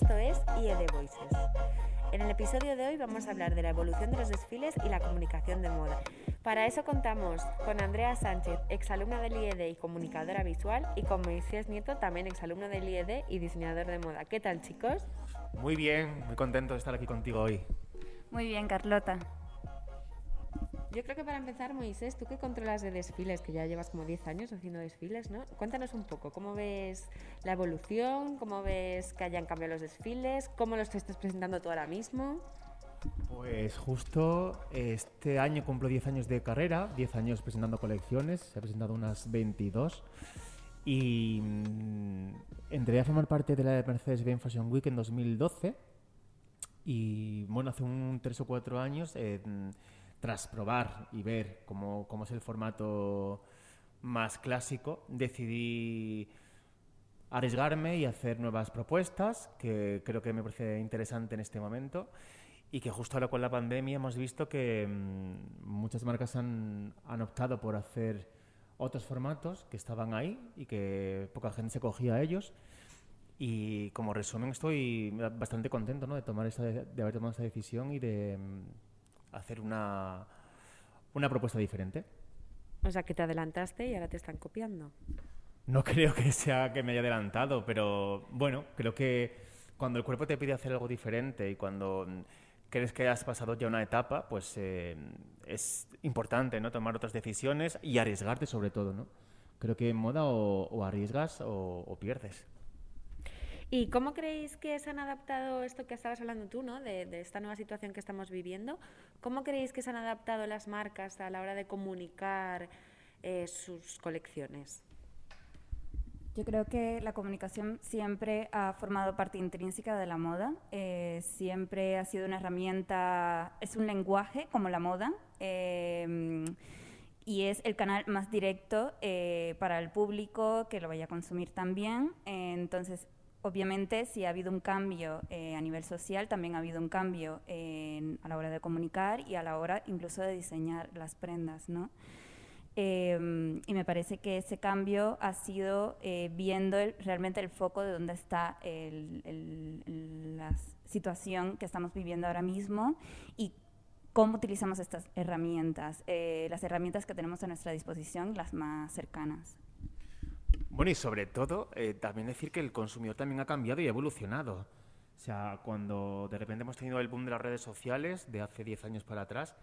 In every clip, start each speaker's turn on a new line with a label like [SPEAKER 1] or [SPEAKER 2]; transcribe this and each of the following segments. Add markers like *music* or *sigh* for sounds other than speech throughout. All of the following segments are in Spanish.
[SPEAKER 1] Esto es IED Voices. En el episodio de hoy vamos a hablar de la evolución de los desfiles y la comunicación de moda. Para eso contamos con Andrea Sánchez, exalumna del IED y comunicadora visual, y con Moisés Nieto, también exalumno del IED y diseñador de moda. ¿Qué tal, chicos?
[SPEAKER 2] Muy bien, muy contento de estar aquí contigo hoy.
[SPEAKER 3] Muy bien, Carlota.
[SPEAKER 1] Yo creo que para empezar, Moisés, tú que controlas de desfiles, que ya llevas como 10 años haciendo desfiles, ¿no? Cuéntanos un poco, ¿cómo ves la evolución? ¿Cómo ves que hayan cambiado los desfiles? ¿Cómo los estás presentando tú ahora mismo?
[SPEAKER 2] Pues justo este año cumplo 10 años de carrera, 10 años presentando colecciones, se he presentado unas 22 y mm, entré a formar parte de la Mercedes-Benz Fashion Week en 2012 y bueno, hace un 3 o 4 años... Eh, tras probar y ver cómo, cómo es el formato más clásico, decidí arriesgarme y hacer nuevas propuestas, que creo que me parece interesante en este momento. Y que justo ahora con la pandemia hemos visto que mm, muchas marcas han, han, optado por hacer otros formatos que estaban ahí y que poca gente se cogía a ellos. Y como resumen estoy bastante contento ¿no? de, tomar esa, de haber tomado esa decisión y de mm, hacer una, una propuesta diferente.
[SPEAKER 1] O sea, que te adelantaste y ahora te están copiando.
[SPEAKER 2] No *laughs* creo que sea que me haya adelantado, pero bueno, creo que cuando el cuerpo te pide hacer algo diferente y cuando crees que has pasado ya una etapa, pues eh, es importante ¿no? tomar otras decisiones y arriesgarte sobre todo. ¿no? Creo que en moda o, arriesgas o, o pierdes.
[SPEAKER 1] ¿Y cómo creéis que se han adaptado esto que estabas hablando tú, ¿no? de, esta nueva situación que estamos viviendo? ¿Cómo creéis que se han adaptado las marcas a la hora de comunicar eh, sus colecciones?
[SPEAKER 3] Yo creo que la comunicación siempre ha formado parte intrínseca de la moda, eh, siempre ha sido una herramienta, es un lenguaje como la moda. Eh, y es el canal más directo para el público que lo vaya a consumir también. entonces, Obviamente, si ha habido un cambio eh, a nivel social, también ha habido un cambio a la hora de comunicar y a la hora incluso de diseñar las prendas, ¿no? Em, y me parece que ese cambio ha sido eh, viendo realmente el foco de dónde está la situación que estamos viviendo ahora mismo y cómo utilizamos estas herramientas, eh, las herramientas que tenemos a nuestra disposición, las más cercanas.
[SPEAKER 2] Bueno, y sobre todo, eh, también decir que el consumidor también ha cambiado y ha evolucionado. O sea, cuando de repente hemos tenido el boom de las redes sociales de hace 10 años para atrás,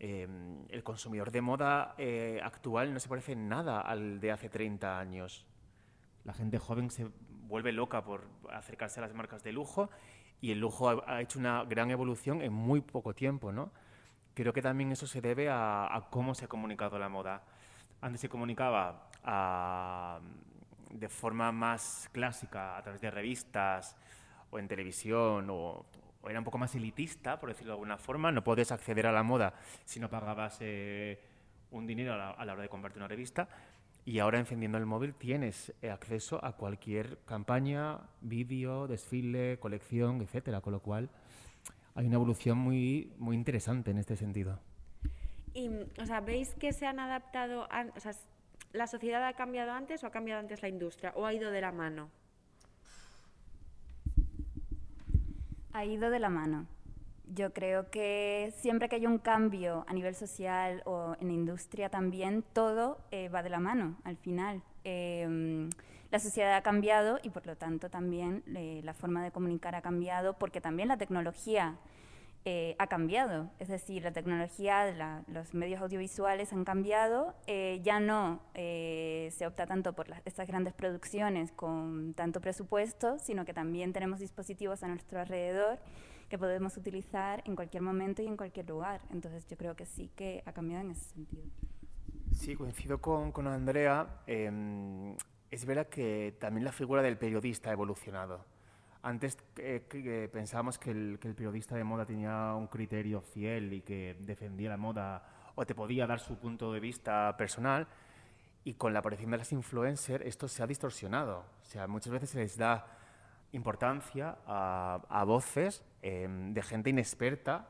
[SPEAKER 2] em, el consumidor de moda eh, actual no se parece en nada al de hace 30 años. La gente joven se vuelve loca por acercarse a las marcas de lujo y el lujo ha, hecho una gran evolución en muy poco tiempo, ¿no? Creo que también eso se debe a cómo se ha comunicado la moda. Antes se comunicaba de forma más clásica, a través de revistas o en televisión, o, era un poco más elitista, por decirlo de alguna forma. No podías acceder a la moda si no pagabas eh, un dinero a la, hora de comprarte una revista. Y ahora, encendiendo el móvil, tienes eh, acceso a cualquier campaña, vídeo, desfile, colección, etcétera. Con lo cual, hay una evolución muy, muy interesante en este sentido.
[SPEAKER 1] Y, o sea, ¿veis que se han adaptado, la sociedad ha cambiado antes o ha cambiado antes la industria o ha ido de la mano?
[SPEAKER 3] Ha ido de la mano. Yo creo que siempre que hay un cambio a nivel social o en industria también, todo eh, va de la mano al final. Em, la sociedad ha cambiado y por lo tanto también eh, la forma de comunicar ha cambiado porque también la tecnología eh, ha cambiado. Es decir, la tecnología, los medios audiovisuales han cambiado. Eh, ya no eh, se opta tanto por estas grandes producciones con tanto presupuesto, sino que también tenemos dispositivos a nuestro alrededor que podemos utilizar en cualquier momento y en cualquier lugar. Entonces yo creo que sí que ha cambiado en ese sentido.
[SPEAKER 2] Sí, coincido con, con Andrea. Em, es verdad que también la figura del periodista ha evolucionado antes eh, pensábamos que el, periodista de moda tenía un criterio fiel y que defendía la moda o te podía dar su punto de vista personal y con la aparición de las influencers esto se ha distorsionado. O sea, muchas veces se les da importancia a, voces em, de gente inexperta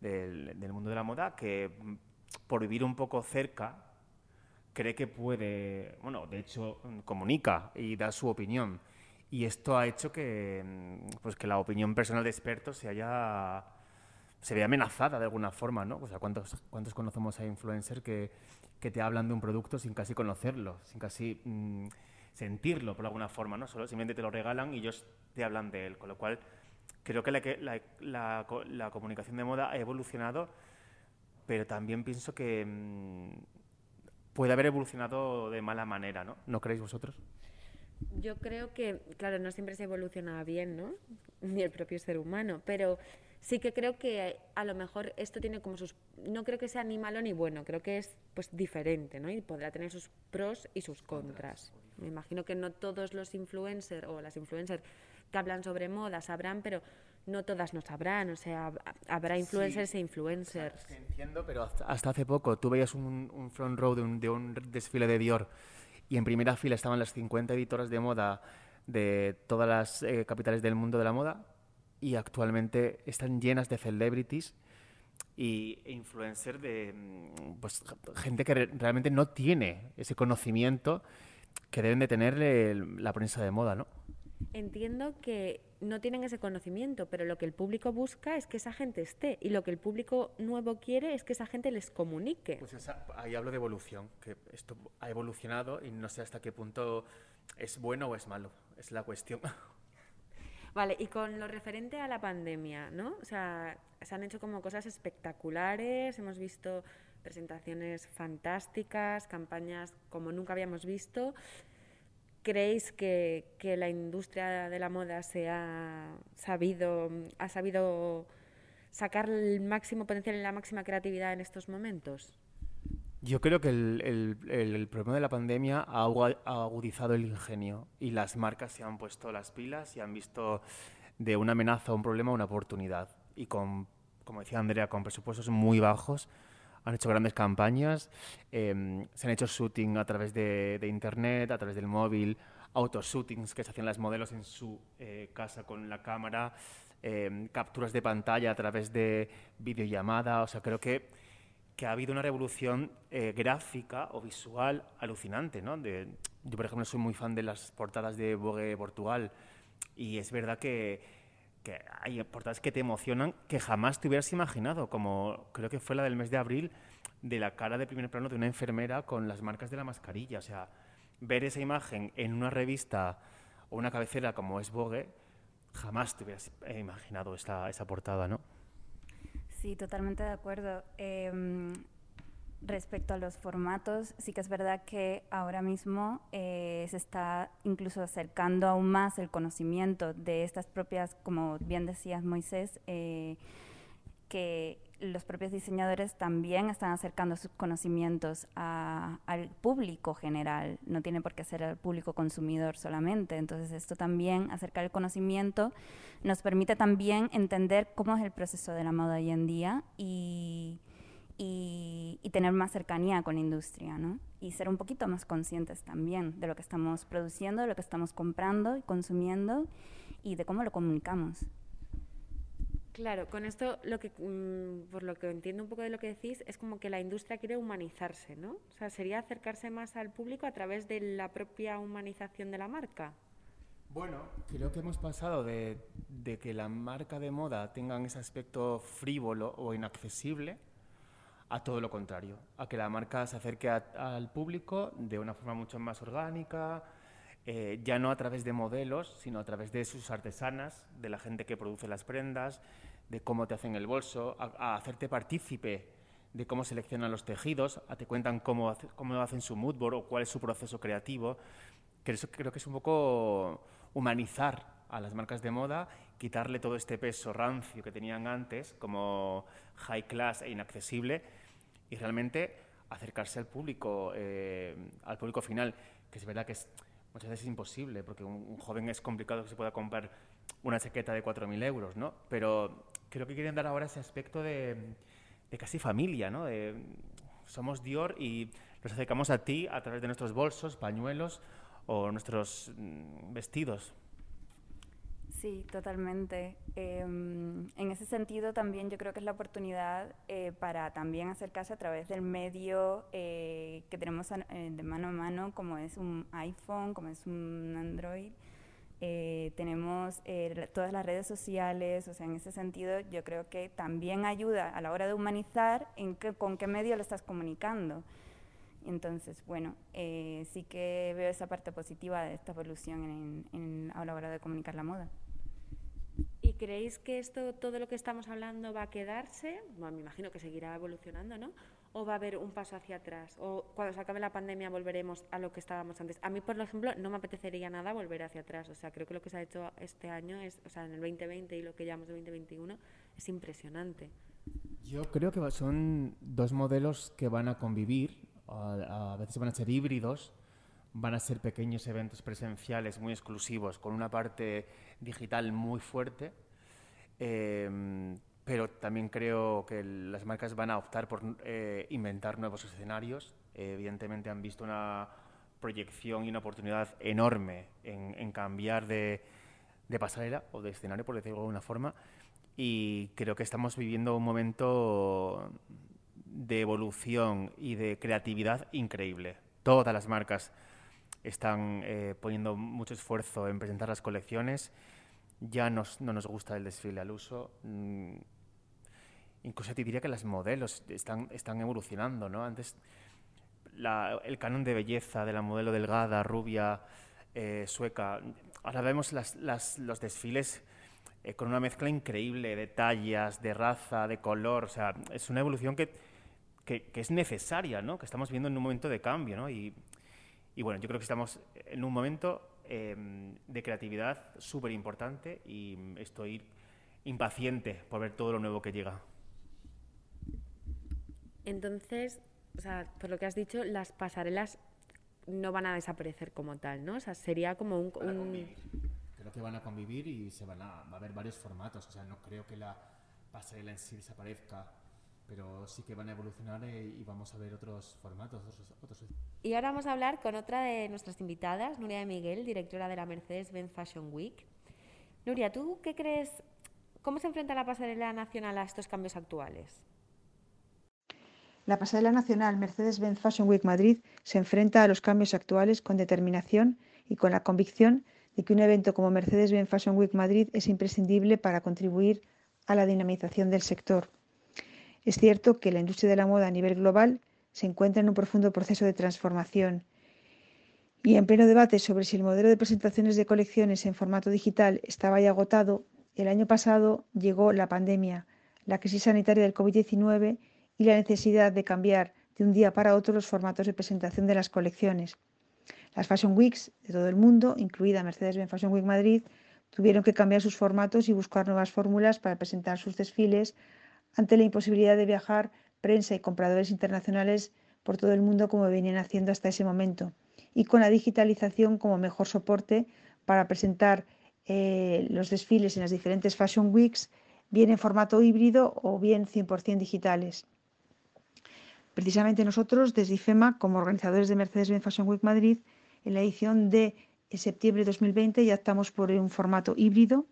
[SPEAKER 2] del, del, mundo de la moda que mm, por vivir un poco cerca cree que puede, bueno, de hecho comunica y da su opinión Y esto ha hecho que, mm, pues, que la opinión personal de expertos se haya se vea amenazada de alguna forma, ¿no? O sea, ¿cuántos, cuántos conocemos a influencers que, que te hablan de un producto sin casi conocerlo, sin casi mm, sentirlo por alguna forma, ¿no? Solo simplemente te lo regalan y ellos te hablan de él, con lo cual creo que la, la, la, comunicación de moda ha evolucionado, pero también pienso que mm, puede haber evolucionado de mala manera, ¿no? ¿No creéis vosotros?
[SPEAKER 1] Yo creo que, claro, no siempre se evoluciona bien, ¿no? *laughs* Ni el propio ser humano, pero sí que creo que a lo mejor esto tiene como sus... No creo que sea ni malo ni bueno, creo que es pues diferente, ¿no? Y podrá tener sus pros y sus contras. Me imagino que no todos los influencers o las influencers que hablan sobre moda sabrán, pero no todas no sabrán, o sea, habrá influencers e influencers.
[SPEAKER 2] entiendo, pero hasta, hace poco tú veías un, front row de un, de un desfile de Dior y en primera fila estaban las 50 editoras de moda de todas las eh, capitales del mundo de la moda y actualmente están llenas de celebrities y, e influencers de mm, pues, gente que realmente no tiene ese conocimiento que deben de tener la prensa de moda, ¿no?
[SPEAKER 1] Entiendo que no tienen ese conocimiento, pero lo que el público busca es que esa gente esté y lo que el público nuevo quiere es que esa gente les comunique.
[SPEAKER 2] Pues ahí hablo de evolución, que esto ha evolucionado y no sé hasta qué punto es bueno o es malo, es la cuestión. *laughs*
[SPEAKER 1] Vale, y con lo referente a la pandemia, ¿no? O sea, se han hecho como cosas espectaculares, hemos visto presentaciones fantásticas, campañas como nunca habíamos visto. ¿Creéis que, que la industria de la moda se ha sabido, ha sabido sacar el máximo potencial y la máxima creatividad en estos momentos?
[SPEAKER 2] Yo creo que el, el, problema de la pandemia ha agudizado el ingenio y las marcas se han puesto las pilas y han visto de una amenaza o un problema una oportunidad. Y con, como decía Andrea, con presupuestos muy bajos, han hecho grandes campañas, em, se han hecho shooting a través de, internet, a través del móvil, autoshootings que se hacían las modelos en su eh, casa con la cámara, em, capturas de pantalla a través de videollamada. O sea, creo que que ha habido una revolución eh, gráfica o visual alucinante. ¿no? Yo, por ejemplo, soy muy fan de las portadas de Vogue Portugal y es verdad que, que, hay portadas que te emocionan que jamás te hubieras imaginado, como creo que fue la del mes de abril, de la cara de primer plano de una enfermera con las marcas de la mascarilla. O sea, ver esa imagen en una revista o una cabecera como es Vogue, jamás te hubieras imaginado esa, esa portada, ¿no?
[SPEAKER 3] Sí, totalmente de acuerdo. Em, respecto a los formatos, sí que es verdad que ahora mismo eh, se está incluso acercando aún más el conocimiento de estas propias, como bien decías Moisés, eh, que los propios diseñadores también están acercando sus conocimientos al público general, no tiene por qué ser al público consumidor solamente. Entonces esto también, acercar el conocimiento, nos permite también entender cómo es el proceso de la moda hoy en día y, y, y tener más cercanía con la industria, ¿no? Y ser un poquito más conscientes también de lo que estamos produciendo, de lo que estamos comprando y consumiendo y de cómo lo comunicamos.
[SPEAKER 1] Claro, con esto lo que mm, por lo que entiendo un poco de lo que decís es como que la industria quiere humanizarse, ¿no? O sea, sería acercarse más al público a través de la propia humanización de la marca.
[SPEAKER 2] Bueno, creo que hemos pasado de, que la marca de moda tenga ese aspecto frívolo o inaccesible a todo lo contrario, a que la marca se acerque al público de una forma mucho más orgánica, eh, ya no a través de modelos, sino a través de sus artesanas, de la gente que produce las prendas, de cómo te hacen el bolso, a, hacerte partícipe de cómo seleccionan los tejidos, a te cuentan cómo, cómo hacen su mood board o cuál es su proceso creativo. Creo que es un poco humanizar a las marcas de moda, quitarle todo este peso rancio que tenían antes, como high class e inaccesible, y realmente acercarse al público, eh, al público final, que es verdad que es muchas veces es imposible, porque un, joven es complicado que se pueda comprar una chaqueta de 4.000 euros, ¿no? Pero creo que quieren dar ahora ese aspecto de, de casi familia, ¿no? De, somos Dior y nos acercamos a ti a través de nuestros bolsos, pañuelos o nuestros mm, vestidos.
[SPEAKER 3] Sí, totalmente. Em, en ese sentido también yo creo que es la oportunidad eh, para también acercarse a través del medio eh, que tenemos eh, de mano a mano, como es un iPhone, como es un Android, eh, tenemos eh, todas las redes sociales, o sea, en ese sentido yo creo que también ayuda a la hora de humanizar en qué, con qué medio lo estás comunicando. Entonces, bueno, eh, sí que veo esa parte positiva de esta evolución en, a la hora de comunicar la moda.
[SPEAKER 1] ¿Y creéis que esto, todo lo que estamos hablando va a quedarse? Bueno, me imagino que seguirá evolucionando, ¿no? o va a haber un paso hacia atrás? ¿O cuando se acabe la pandemia volveremos a lo que estábamos antes? A mí, por ejemplo, no me apetecería nada volver hacia atrás. O sea, creo que lo que se ha hecho este año, es, o sea, en el 2020 y lo que llevamos de 2021, es impresionante.
[SPEAKER 2] Yo creo que son dos modelos que van a convivir, a, veces van a ser híbridos, van a ser pequeños eventos presenciales muy exclusivos con una parte digital muy fuerte. Eh, pero también creo que las marcas van a optar por eh, inventar nuevos escenarios. evidentemente han visto una proyección y una oportunidad enorme en, cambiar de, pasarela o de escenario, por decirlo de alguna forma, y creo que estamos viviendo un momento de evolución y de creatividad increíble. Todas las marcas están eh, poniendo mucho esfuerzo en presentar las colecciones. Ya no nos gusta el desfile al uso. Mm, incluso te diría que las modelos están, están evolucionando, ¿no? Antes el canon de belleza de la modelo delgada, rubia, eh, sueca, ahora vemos los desfiles eh, con una mezcla increíble de tallas, de raza, de color, o sea, es una evolución que, que, es necesaria, ¿no? Que estamos viendo en un momento de cambio, ¿no? Y bueno, yo creo que estamos en un momento em, de creatividad súper importante y estoy impaciente por ver todo lo nuevo que llega.
[SPEAKER 1] Entonces, o sea, por lo que has dicho, las pasarelas no van a desaparecer como tal, ¿no? O sea, sería como un...
[SPEAKER 2] Creo que van a convivir y se van a, va a haber varios formatos. O sea, no creo que la pasarela en sí desaparezca, pero sí que van a evolucionar eh, y vamos a ver otros formatos. Otros,
[SPEAKER 1] Y ahora vamos a hablar con otra de nuestras invitadas, Nuria de Miguel, directora de la Mercedes-Benz Fashion Week. Nuria, ¿tú qué crees? ¿Cómo se enfrenta la pasarela nacional a estos cambios actuales?
[SPEAKER 4] La pasarela nacional Mercedes-Benz Fashion Week Madrid se enfrenta a los cambios actuales con determinación y con la convicción de que un evento como Mercedes-Benz Fashion Week Madrid es imprescindible para contribuir a la dinamización del sector. Es cierto que la industria de la moda a nivel global se encuentra en un profundo proceso de transformación y en pleno debate sobre si el modelo de presentaciones de colecciones en formato digital estaba ya agotado, el año pasado llegó la pandemia, la crisis sanitaria del COVID-19 y la necesidad de cambiar de un día para otro los formatos de presentación de las colecciones. Las Fashion Weeks de todo el mundo, incluida Mercedes-Benz Fashion Week Madrid, tuvieron que cambiar sus formatos y buscar nuevas fórmulas para presentar sus desfiles ante la imposibilidad de viajar prensa y compradores internacionales por todo el mundo como venían haciendo hasta ese momento, y con la digitalización como mejor soporte para presentar eh, los desfiles en las diferentes Fashion Weeks, bien en formato híbrido o bien 100% digitales. Precisamente nosotros, desde IFEMA, como organizadores de Mercedes-Benz Fashion Week Madrid, en la edición de septiembre de 2020 ya estamos por un formato híbrido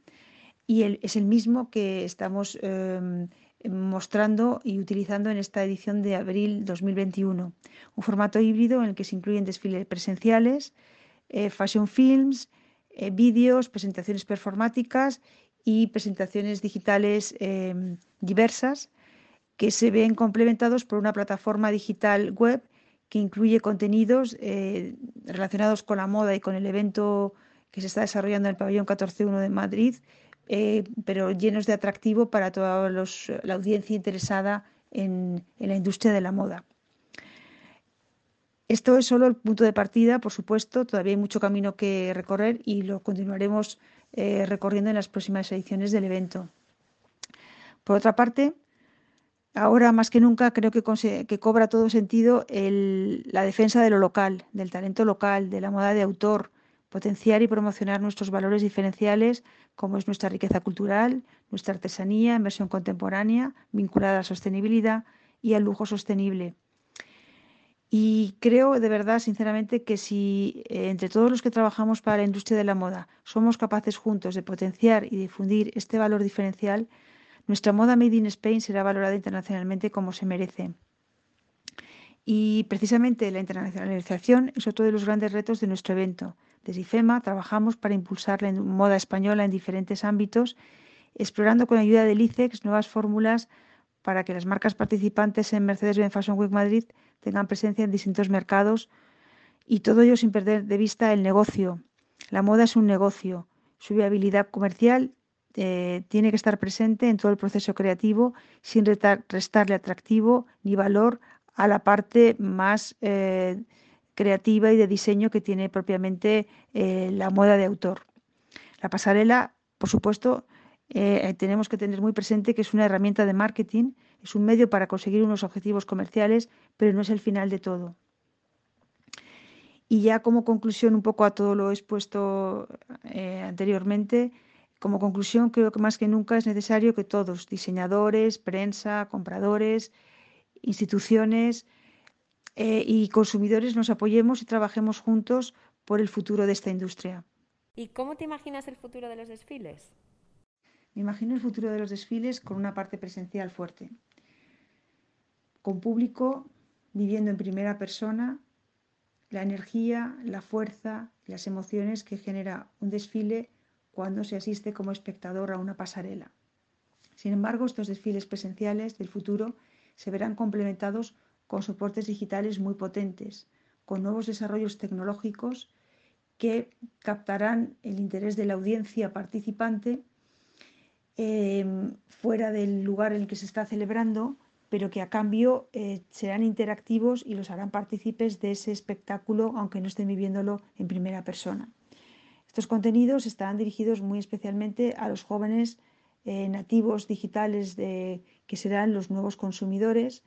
[SPEAKER 4] y es el mismo que estamos em, mostrando y utilizando en esta edición de abril 2021. Un formato híbrido en el que se incluyen desfiles presenciales, eh, fashion films, eh, vídeos, presentaciones performáticas y presentaciones digitales em, diversas que se ven complementados por una plataforma digital web que incluye contenidos eh, relacionados con la moda y con el evento que se está desarrollando en el pabellón 14.1 de Madrid, eh, pero llenos de atractivo para toda la audiencia interesada en, la industria de la moda. Esto es solo el punto de partida, por supuesto, todavía hay mucho camino que recorrer y lo continuaremos eh, recorriendo en las próximas ediciones del evento. Por otra parte, ahora más que nunca creo que, cobra todo sentido la defensa de lo local, del talento local, de la moda de autor, potenciar y promocionar nuestros valores diferenciales como es nuestra riqueza cultural, nuestra artesanía en versión contemporánea, vinculada a la sostenibilidad y al lujo sostenible. Y creo de verdad, sinceramente, que si eh, entre todos los que trabajamos para la industria de la moda somos capaces juntos de potenciar y difundir este valor diferencial, nuestra moda Made in Spain será valorada internacionalmente como se merece. Y precisamente la internacionalización es otro de los grandes retos de nuestro evento, Desde IFEMA trabajamos para impulsar la moda española en diferentes ámbitos, explorando con ayuda del ICEX nuevas fórmulas para que las marcas participantes en Mercedes-Benz Fashion Week Madrid tengan presencia en distintos mercados y todo ello sin perder de vista el negocio. La moda es un negocio, su viabilidad comercial eh, tiene que estar presente en todo el proceso creativo sin restarle atractivo ni valor a la parte más eh, creativa y de diseño que tiene propiamente eh, la moda de autor. La pasarela, por supuesto, tenemos que tener muy presente que es una herramienta de marketing, es un medio para conseguir unos objetivos comerciales, pero no es el final de todo. Y ya como conclusión un poco a todo lo expuesto anteriormente, como conclusión, creo que más que nunca es necesario que todos, diseñadores, prensa, compradores, instituciones eh, y consumidores, nos apoyemos y trabajemos juntos por el futuro de esta industria.
[SPEAKER 1] ¿Y cómo te imaginas el futuro de los desfiles?
[SPEAKER 4] Me imagino el futuro de los desfiles con una parte presencial fuerte, con público viviendo en primera persona la energía, la fuerza, las emociones que genera un desfile cuando se asiste como espectador a una pasarela. Sin embargo, estos desfiles presenciales del futuro se verán complementados con soportes digitales muy potentes, con nuevos desarrollos tecnológicos que captarán el interés de la audiencia participante em, fuera del lugar en el que se está celebrando, pero que a cambio eh, serán interactivos y los harán partícipes de ese espectáculo, aunque no estén viviéndolo en primera persona. Estos contenidos estarán dirigidos muy especialmente a los jóvenes eh, nativos digitales de, que serán los nuevos consumidores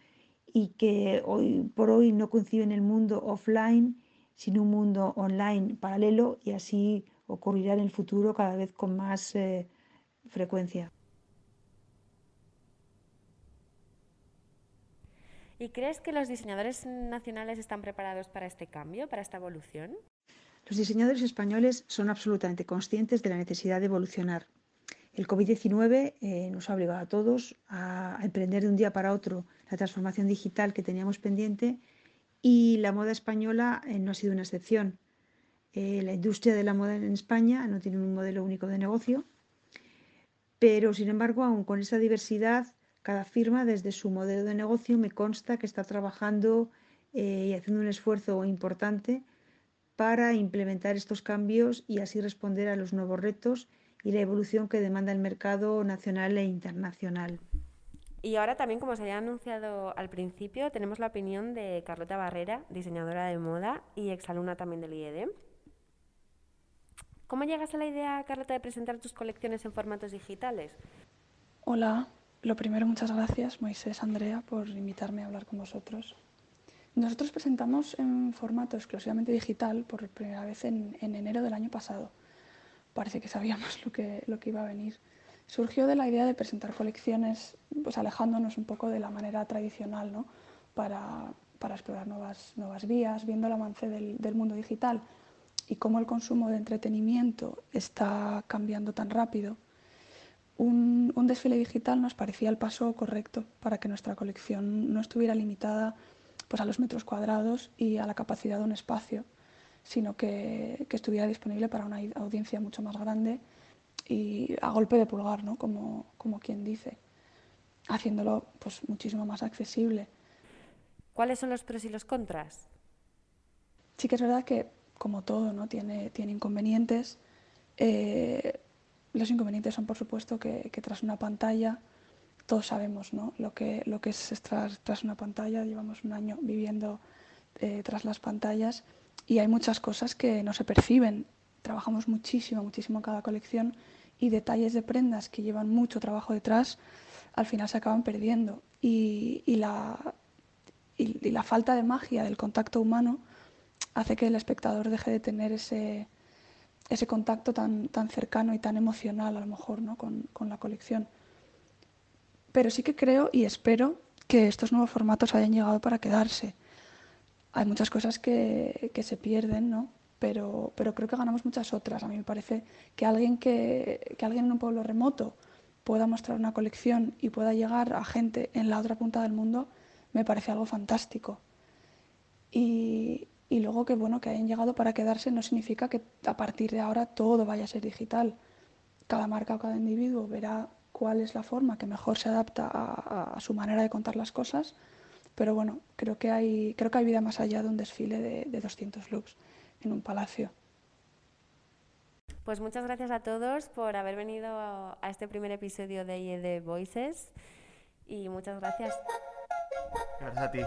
[SPEAKER 4] y que hoy por hoy no conciben el mundo offline, sino un mundo online paralelo y así ocurrirá en el futuro cada vez con más eh, frecuencia.
[SPEAKER 1] ¿Y crees que los diseñadores nacionales están preparados para este cambio, para esta evolución?
[SPEAKER 4] Los diseñadores españoles son absolutamente conscientes de la necesidad de evolucionar. El COVID-19 eh, nos ha obligado a todos a, emprender de un día para otro la transformación digital que teníamos pendiente y la moda española eh, no ha sido una excepción. Eh, la industria de la moda en España no tiene un modelo único de negocio, pero sin embargo, aun con esa diversidad, cada firma desde su modelo de negocio me consta que está trabajando y haciendo un esfuerzo importante para implementar estos cambios y así responder a los nuevos retos y la evolución que demanda el mercado nacional e internacional.
[SPEAKER 1] Y ahora también, como se había anunciado al principio, tenemos la opinión de Carlota Barrera, diseñadora de moda y exalumna también del IED. ¿Cómo llegas a la idea, Carlota, de presentar tus colecciones en formatos digitales?
[SPEAKER 5] Hola, lo primero, muchas gracias, Moisés, Andrea, por invitarme a hablar con vosotros. Nosotros presentamos en formato exclusivamente digital por primera vez en, enero del año pasado. Parece que sabíamos *laughs* lo que, lo que iba a venir. Surgió de la idea de presentar colecciones, pues alejándonos un poco de la manera tradicional, ¿no? para, para explorar nuevas, nuevas vías, viendo el avance del, del mundo digital y cómo el consumo de entretenimiento está cambiando tan rápido, un, un, desfile digital nos parecía el paso correcto para que nuestra colección no estuviera limitada pues a los metros cuadrados y a la capacidad de un espacio, sino que, que estuviera disponible para una audiencia mucho más grande y a golpe de pulgar, ¿no? como, como quien dice, haciéndolo pues, muchísimo más accesible.
[SPEAKER 1] ¿Cuáles son los pros y los contras?
[SPEAKER 5] Sí que es verdad que, como todo, ¿no? tiene, tiene inconvenientes. Eh, los inconvenientes son, por supuesto, que, que tras una pantalla todos sabemos ¿no? lo, que, lo que es tras, tras una pantalla, llevamos un año viviendo eh, tras las pantallas y hay muchas cosas que no se perciben. Trabajamos muchísimo, muchísimo cada colección y detalles de prendas que llevan mucho trabajo detrás al final se acaban perdiendo. Y, la, falta de magia del contacto humano hace que el espectador deje de tener ese, contacto tan, cercano y tan emocional a lo mejor ¿no? con, con la colección. Pero sí que creo y espero que estos nuevos formatos hayan llegado para quedarse. Hay muchas cosas que, que se pierden, ¿no? Pero, creo que ganamos muchas otras. A mí me parece que alguien, en un pueblo remoto pueda mostrar una colección y pueda llegar a gente en la otra punta del mundo, me parece algo fantástico. Y, y luego que bueno que hayan llegado para quedarse no significa que a partir de ahora todo vaya a ser digital. Cada marca o cada individuo verá cuál es la forma que mejor se adapta a, su manera de contar las cosas, pero bueno, creo que hay, creo que hay vida más allá de un desfile de, de 200 looks en un palacio.
[SPEAKER 1] Pues muchas gracias a todos por haber venido a este primer episodio de IED Voices y muchas gracias.
[SPEAKER 2] Gracias a ti.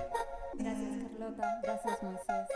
[SPEAKER 3] Gracias Carlota, gracias Moisés.